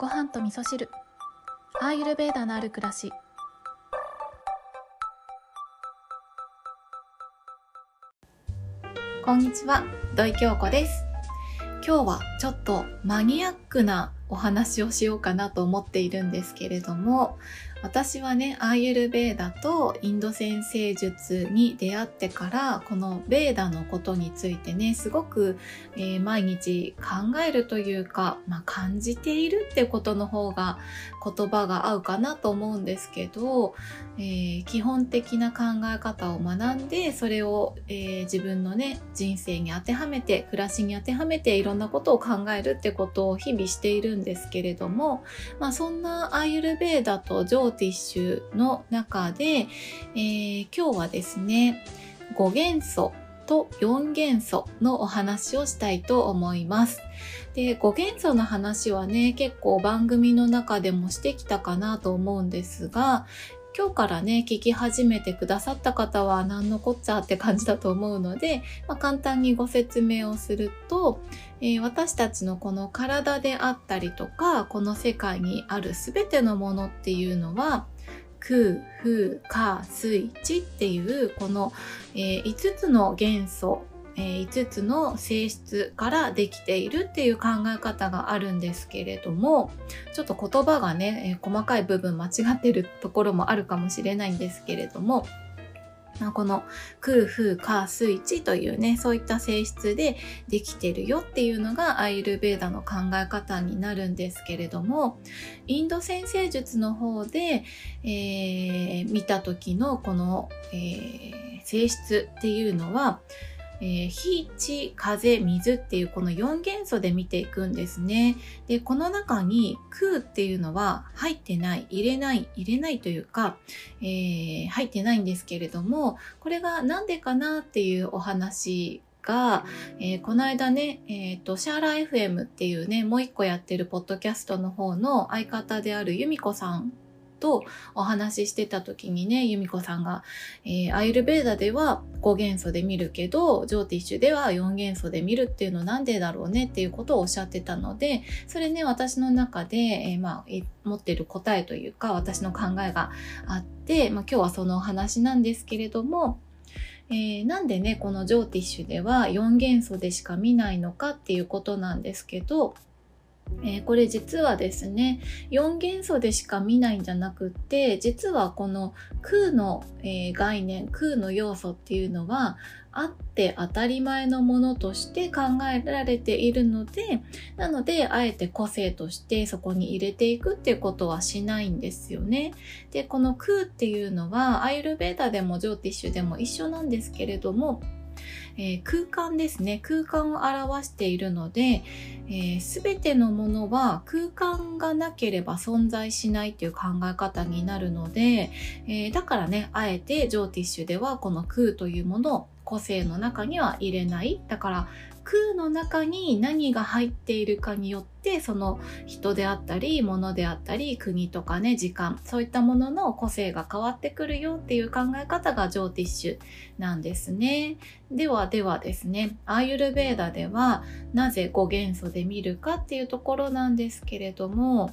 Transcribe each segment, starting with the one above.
ご飯と味噌汁。アーユルベーダのある暮らし。こんにちは。土井京子です。今日はちょっとマニアックなお話をしようかなと思っているんですけれども私はねアーユルベーダとインド先生術に出会ってからこのベーダのことについてねすごく、えー、毎日考えるというか、まあ、感じているってことの方が言葉が合うかなと思うんですけど、えー、基本的な考え方を学んでそれを、えー、自分のね人生に当てはめて暮らしに当てはめていろんなことを考えるってことを日々しているんですけれども、まあ、そんなアーユルベーダとジョーティッシュの中で、えー、今日はですね5元素と4元素のお話をしたいと思います。で5元素の話はね結構番組の中でもしてきたかなと思うんですが今日からね聞き始めてくださった方は何のこっちゃって感じだと思うので、まあ、簡単にご説明をすると、えー、私たちのこの体であったりとかこの世界にある全てのものっていうのは空、風、火、水、地っていうこの、えー、5つの元素えー、5つの性質からできているっていう考え方があるんですけれどもちょっと言葉がね、細かい部分間違ってるところもあるかもしれないんですけれどもこの空風火水地というねそういった性質でできてるよっていうのがアイルベーダの考え方になるんですけれどもインド先生術の方で、えー、見た時のこの、えー、性質っていうのはえー、火、地、風、水っていうこの4元素で見ていくんですね。で、この中に空っていうのは入ってない、入れない、入れないというか、えー、入ってないんですけれども、これがなんでかなっていうお話が、えー、この間ね、えっ、ー、と、シャーラ FM っていうね、もう一個やってるポッドキャストの方の相方である由美子さんとお話ししてた時にね、由美子さんが、えー、アイルベーダでは5元素で見るけど、ジョーティッシュでは4元素で見るっていうのなんでだろうねっていうことをおっしゃってたので、それね、私の中で、えー、まあ、持ってる答えというか、私の考えがあって、まあ、今日はそのお話なんですけれども、えー、なんでねこのジョーティッシュでは4元素でしか見ないのかっていうことなんですけどえー、これ実はですね4元素でしか見ないんじゃなくって実はこの空の、えー、概念空の要素っていうのはあって当たり前のものとして考えられているのでなのであえて個性としてそこに入れていくっていうことはしないんですよね。でこの空っていうのはアイルベーダでもジョーティッシュでも一緒なんですけれどもえー、空間ですね。空間を表しているので、えー、全てのものは空間がなければ存在しないという考え方になるので、えー、だからねあえてジョーティッシュではこの空というものを個性の中には入れない。だから空の中に何が入っているかによってその人であったり物であったり国とかね時間そういったものの個性が変わってくるよっていう考え方がジョーティッシュなんですね。ではではですねアーユルベーダではなぜ5元素で見るかっていうところなんですけれども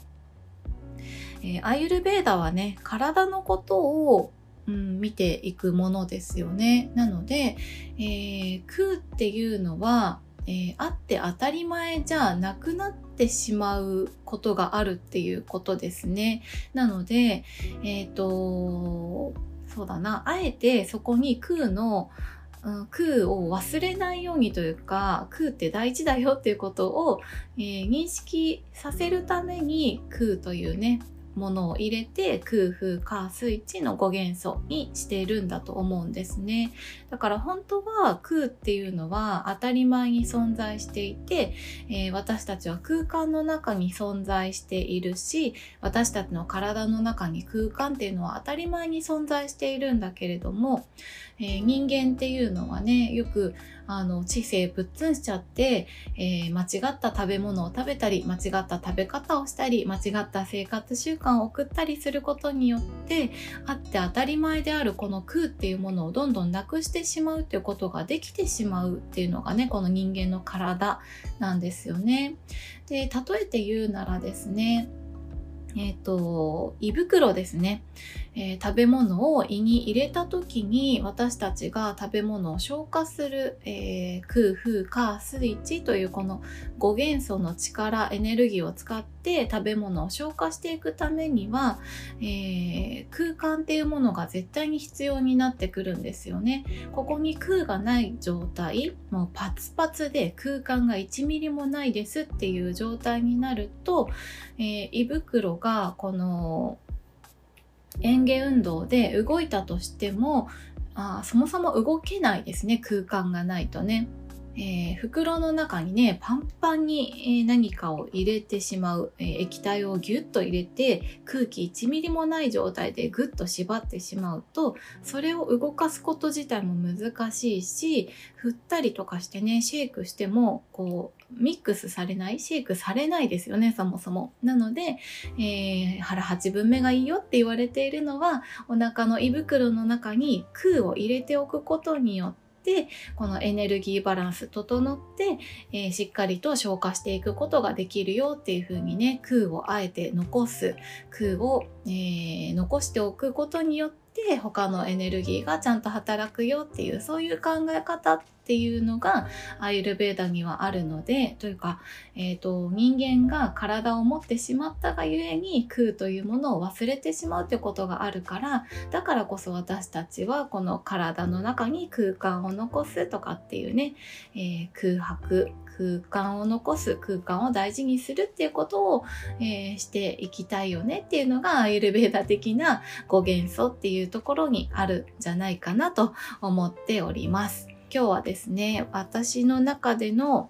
えー、アーユルベーダはね体のことをうん、見ていくものですよね。なので、えー、空っていうのは、えー、あって当たり前じゃなくなってしまうことがあるっていうことですね。なので、えっ、ー、と、そうだな、あえてそこに空の、うん、空を忘れないようにというか空って大事だよっていうことを、えー、認識させるために空というねものを入れて空風火水地の5元素にしているんだと思うんですね。だから本当は空っていうのは当たり前に存在していて、えー、私たちは空間の中に存在しているし私たちの体の中に空間っていうのは当たり前に存在しているんだけれども、えー、人間っていうのはねよくあの知性ぶっつんしちゃって、えー、間違った食べ物を食べたり間違った食べ方をしたり間違った生活習慣を送ったりすることによってあって当たり前であるこの空っていうものをどんどんなくしてしまうっていうことができてしまうっていうのがねこの人間の体なんですよね。で例えて言うならですねえっ、ー、と胃袋ですね。えー、食べ物を胃に入れた時に私たちが食べ物を消化する、えー、空風火水地というこの5元素の力エネルギーを使って食べ物を消化していくためには、えー、空間っていうものが絶対に必要になってくるんですよね。ここに空がない状態もうパツパツで空間が1ミリもないですっていう状態になると、え胃袋がこの園芸運動で動いたとしてもあそもそも動けないですね空間がないとね。えー、袋の中にねパンパンに何かを入れてしまう、えー、液体をギュッと入れて空気1ミリもない状態でグッと縛ってしまうとそれを動かすこと自体も難しいし振ったりとかしてねシェイクしてもこうミックスされないシェイクされないですよねそもそも。なので、えー、腹8分目がいいよって言われているのはお腹の胃袋の中に空を入れておくことによっててこのエネルギーバランス整って、えー、しっかりと消化していくことができるよっていう風にね空をあえて残す空を、えー、残しておくことによってて他のエネルギーがちゃんと働くよっていうそういう考え方っていうのがアイルベーダにはあるのでというか、えーと、人間が体を持ってしまったがゆえに空というものを忘れてしまうってことがあるからだからこそ私たちはこの体の中に空間を残すとかっていうね、えー、空白空間を残す空間を大事にするっていうことを、えー、していきたいよねっていうのがアイルベーダ的な5元素っていうところにあるんじゃないかなと思っております。今日はですね、私の中での、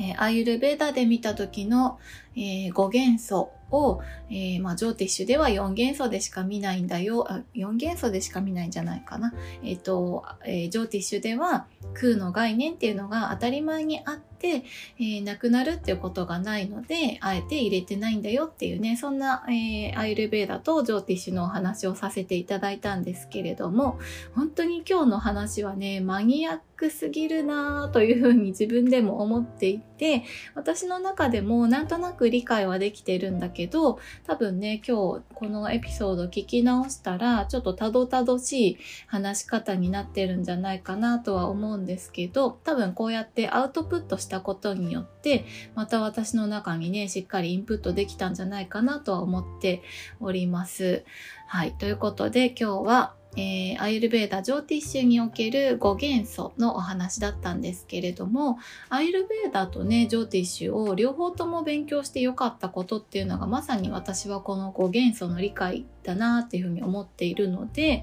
えー、アイルベーダで見た時の、えー、5元素を、えー、まあ、ジョーティッシュでは4元素でしか見ないんだよ。あ4元素でしか見ないんじゃないかな。えっ、と、え、ジョーティッシュでは空の概念っていうのが当たり前にあって、えー、なくなるっていうことがないので、あえて入れてないんだよっていうね、そんな、えー、アイルベーダとジョーティッシュのお話をさせていただいたんですけれども、本当に今日の話はね、マニアックすぎるなというふうに 自分でも思っていて、私の中でもなんとなく理解はできてるんだけど、多分ね、今日このエピソード聞き直したら、ちょっとたどたどしい話し方になってるんじゃないかなとは思うんですけど、多分こうやってアウトプットしてたことによって、また私の中にね、しっかりインプットできたんじゃないかなとは思っております。はい。ということで今日はえー、アイルベーダ・ジョーティッシュにおける5元素のお話だったんですけれどもアイルベーダとねジョーティッシュを両方とも勉強してよかったことっていうのがまさに私はこの5元素の理解だなっていうふうに思っているので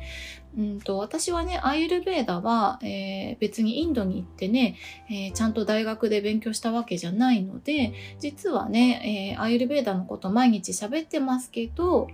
うんと私はねアイルベーダは、えー、別にインドに行ってね、えー、ちゃんと大学で勉強したわけじゃないので実はね、えアイルベーダのこと毎日喋ってますけど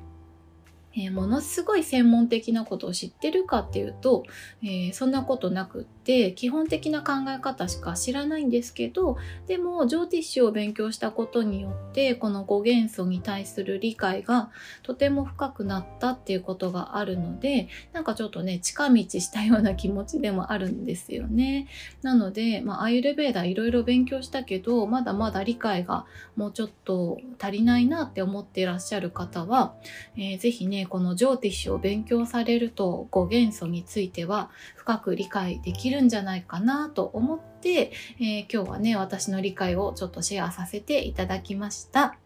え、ものすごい専門的なことを知ってるかっていうと、え、そんなことなくって。基本的な考え方しか知らないんですけどでもジョーティッシュを勉強したことによってこの5元素に対する理解がとても深くなったっていうことがあるのでなんかちょっとね近道したような気持ちでもあるんですよね。なので、まあ、アイルベーダいろいろ勉強したけどまだまだ理解がもうちょっと足りないなって思っていらっしゃる方は、えー、ぜひねこのジョーティッシュを勉強されると5元素については深く理解できるんじゃないかなと思って、えー、今日はね私の理解をちょっとシェアさせていただきました。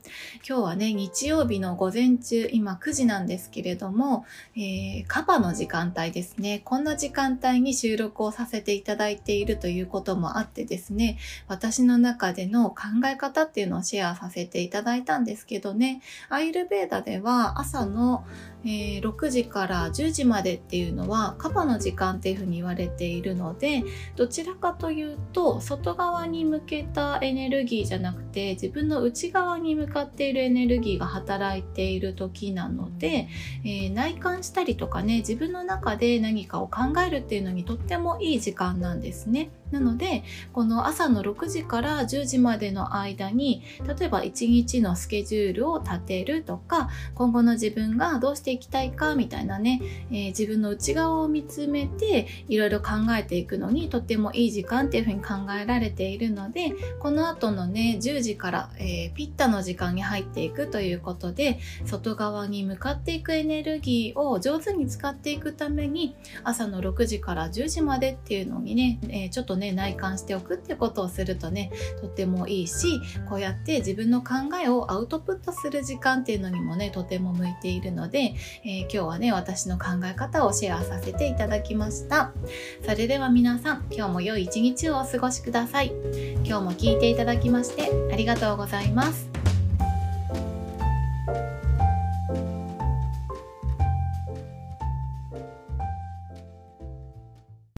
今日はね日曜日の午前中今9時なんですけれども、えー、カバの時間帯ですね。こんな時間帯に収録をさせていただいているということもあってですね私の中での考え方っていうのをシェアさせていただいたんですけどね。アイルベーダでは朝のえー、6時から10時までっていうのはカバの時間っていうふうに言われているのでどちらかというと外側に向けたエネルギーじゃなくて自分の内側に向かっているエネルギーが働いている時なので、えー、内観したりとかね自分の中で何かを考えるっていうのにとってもいい時間なんですね。なのでこの朝の6時から10時までの間に例えば1日のスケジュールを立てるとか今後の自分がどうしていきたいかみたいなね、えー、自分の内側を見つめていろいろ考えていくのにとってもいい時間っていうふうに考えられているのでこの後のね10時から、えー、ピッタの時間に入っていくということで外側に向かっていくエネルギーを上手に使っていくために朝の6時から10時までっていうのにね、えー、ちょっとね内観しておくってことをするとねとってもいいしこうやって自分の考えをアウトプットする時間っていうのにもねとても向いているので、えー、今日はね私の考え方をシェアさせていただきました。それでは皆さん今日も良い一日をお過ごしください。今日も聞いていただきましてありがとうございます。